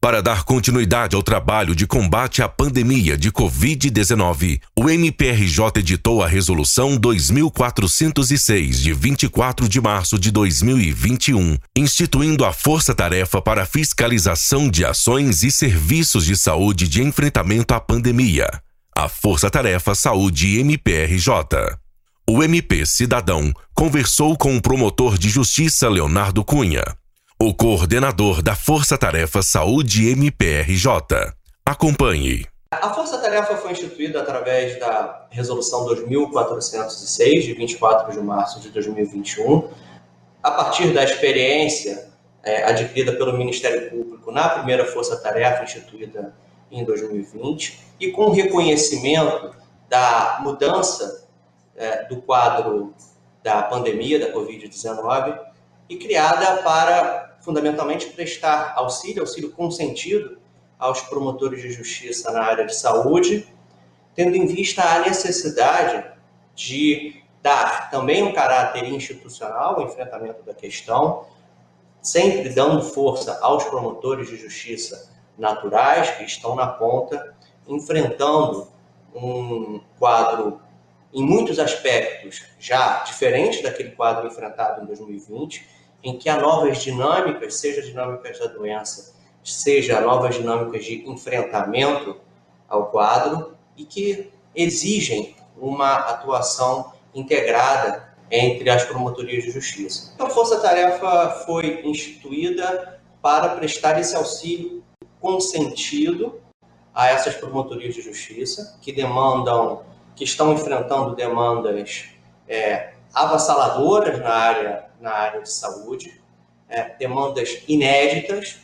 Para dar continuidade ao trabalho de combate à pandemia de Covid-19, o MPRJ editou a Resolução 2406, de 24 de março de 2021, instituindo a Força Tarefa para Fiscalização de Ações e Serviços de Saúde de Enfrentamento à Pandemia. A Força Tarefa Saúde MPRJ. O MP Cidadão conversou com o promotor de justiça Leonardo Cunha o coordenador da Força Tarefa Saúde MPRJ. Acompanhe. A Força Tarefa foi instituída através da Resolução 2406, de 24 de março de 2021, a partir da experiência é, adquirida pelo Ministério Público na primeira Força Tarefa instituída em 2020 e com reconhecimento da mudança é, do quadro da pandemia da Covid-19 e criada para fundamentalmente prestar auxílio, auxílio consentido aos promotores de justiça na área de saúde, tendo em vista a necessidade de dar também um caráter institucional ao enfrentamento da questão, sempre dando força aos promotores de justiça naturais que estão na ponta, enfrentando um quadro em muitos aspectos já diferente daquele quadro enfrentado em 2020 em que há novas dinâmicas, seja dinâmicas da doença, seja novas dinâmicas de enfrentamento ao quadro e que exigem uma atuação integrada entre as promotorias de justiça. Então, a Força Tarefa foi instituída para prestar esse auxílio consentido a essas promotorias de justiça que demandam, que estão enfrentando demandas é, avassaladoras na área na área de saúde, é, demandas inéditas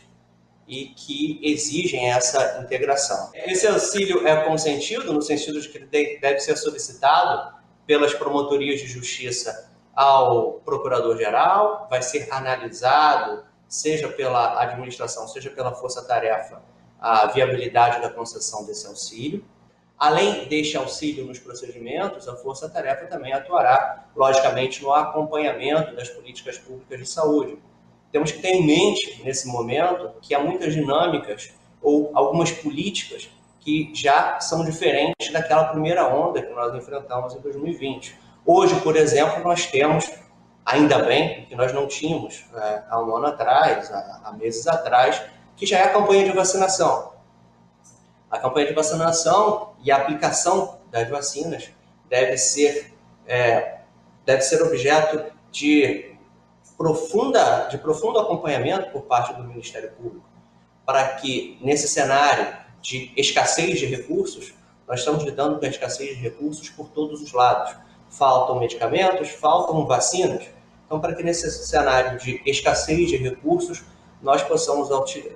e que exigem essa integração. Esse auxílio é consentido no sentido de que ele deve ser solicitado pelas promotorias de justiça ao procurador-geral, vai ser analisado, seja pela administração, seja pela força-tarefa, a viabilidade da concessão desse auxílio. Além deste auxílio nos procedimentos, a Força Tarefa também atuará, logicamente, no acompanhamento das políticas públicas de saúde. Temos que ter em mente, nesse momento, que há muitas dinâmicas ou algumas políticas que já são diferentes daquela primeira onda que nós enfrentamos em 2020. Hoje, por exemplo, nós temos, ainda bem, que nós não tínhamos é, há um ano atrás, há, há meses atrás, que já é a campanha de vacinação. A campanha de vacinação e a aplicação das vacinas deve ser, é, deve ser objeto de, profunda, de profundo acompanhamento por parte do Ministério Público, para que, nesse cenário de escassez de recursos, nós estamos lidando com a escassez de recursos por todos os lados. Faltam medicamentos, faltam vacinas. Então, para que nesse cenário de escassez de recursos, nós possamos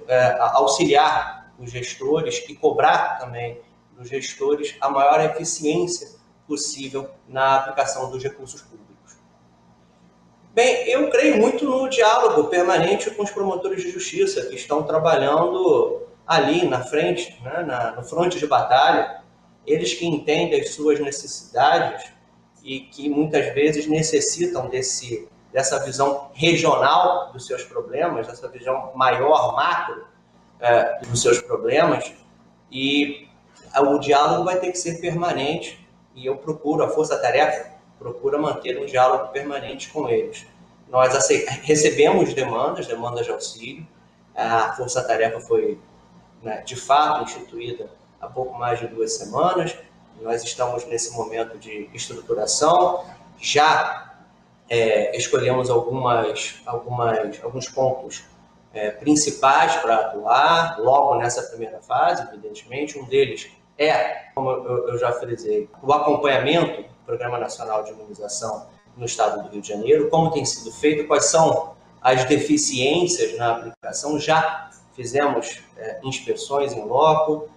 é, auxiliar os gestores e cobrar também dos gestores a maior eficiência possível na aplicação dos recursos públicos. Bem, eu creio muito no diálogo permanente com os promotores de justiça que estão trabalhando ali na frente, né, na, no fronte de batalha, eles que entendem as suas necessidades e que muitas vezes necessitam desse, dessa visão regional dos seus problemas, dessa visão maior, macro, é, dos seus problemas e o diálogo vai ter que ser permanente e eu procuro, a força-tarefa procura manter um diálogo permanente com eles. Nós recebemos demandas, demandas de auxílio, a força-tarefa foi né, de fato instituída há pouco mais de duas semanas, nós estamos nesse momento de estruturação, já é, escolhemos algumas, algumas, alguns pontos é, principais para atuar logo nessa primeira fase, evidentemente. Um deles é, como eu, eu já frisei, o acompanhamento do Programa Nacional de Imunização no estado do Rio de Janeiro, como tem sido feito, quais são as deficiências na aplicação. Já fizemos é, inspeções em loco,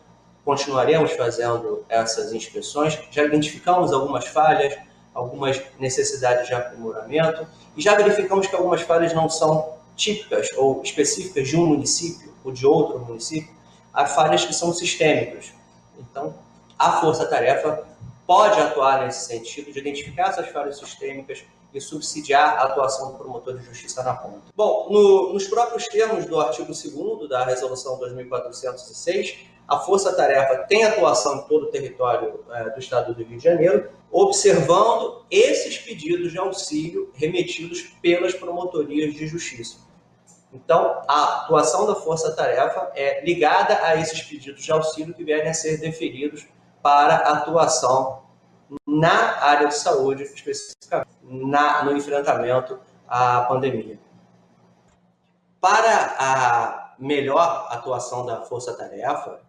continuaremos fazendo essas inspeções, já identificamos algumas falhas, algumas necessidades de aprimoramento e já verificamos que algumas falhas não são típicas ou específicas de um município ou de outro município, há falhas que são sistêmicas. Então, a força-tarefa pode atuar nesse sentido de identificar essas falhas sistêmicas e subsidiar a atuação do promotor de justiça na ponta. Bom, no, nos próprios termos do artigo 2 da Resolução 2406, a Força Tarefa tem atuação em todo o território é, do Estado do Rio de Janeiro, observando esses pedidos de auxílio remetidos pelas promotorias de justiça. Então, a atuação da Força Tarefa é ligada a esses pedidos de auxílio que vierem a ser deferidos para atuação na área de saúde, especificamente na, no enfrentamento à pandemia. Para a melhor atuação da Força Tarefa,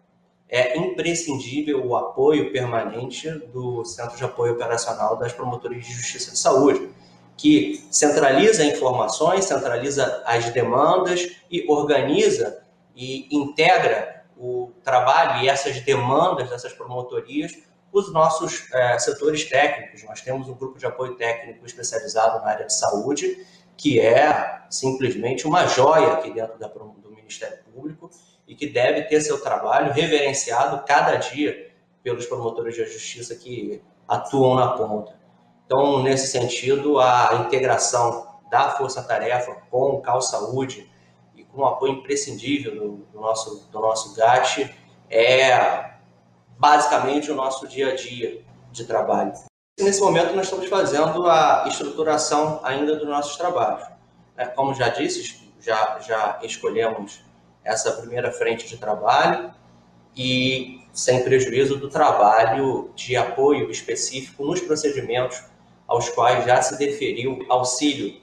é imprescindível o apoio permanente do Centro de Apoio Operacional das Promotorias de Justiça de Saúde, que centraliza informações, centraliza as demandas e organiza e integra o trabalho e essas demandas dessas promotorias os nossos é, setores técnicos. Nós temos um grupo de apoio técnico especializado na área de saúde, que é simplesmente uma joia aqui dentro da, do Ministério Público e que deve ter seu trabalho reverenciado cada dia pelos promotores de justiça que atuam na ponta. Então, nesse sentido, a integração da Força Tarefa com o Cal Saúde e com o apoio imprescindível do, do nosso, do nosso GAT é basicamente o nosso dia a dia de trabalho. Nesse momento, nós estamos fazendo a estruturação ainda dos nossos trabalhos. É, como já disse, já, já escolhemos essa primeira frente de trabalho e sem prejuízo do trabalho de apoio específico nos procedimentos aos quais já se deferiu auxílio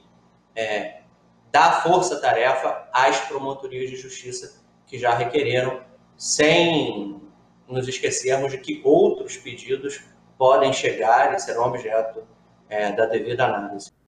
é, da força-tarefa às promotorias de justiça que já requereram, sem nos esquecermos de que outros pedidos podem chegar e serão objeto é, da devida análise.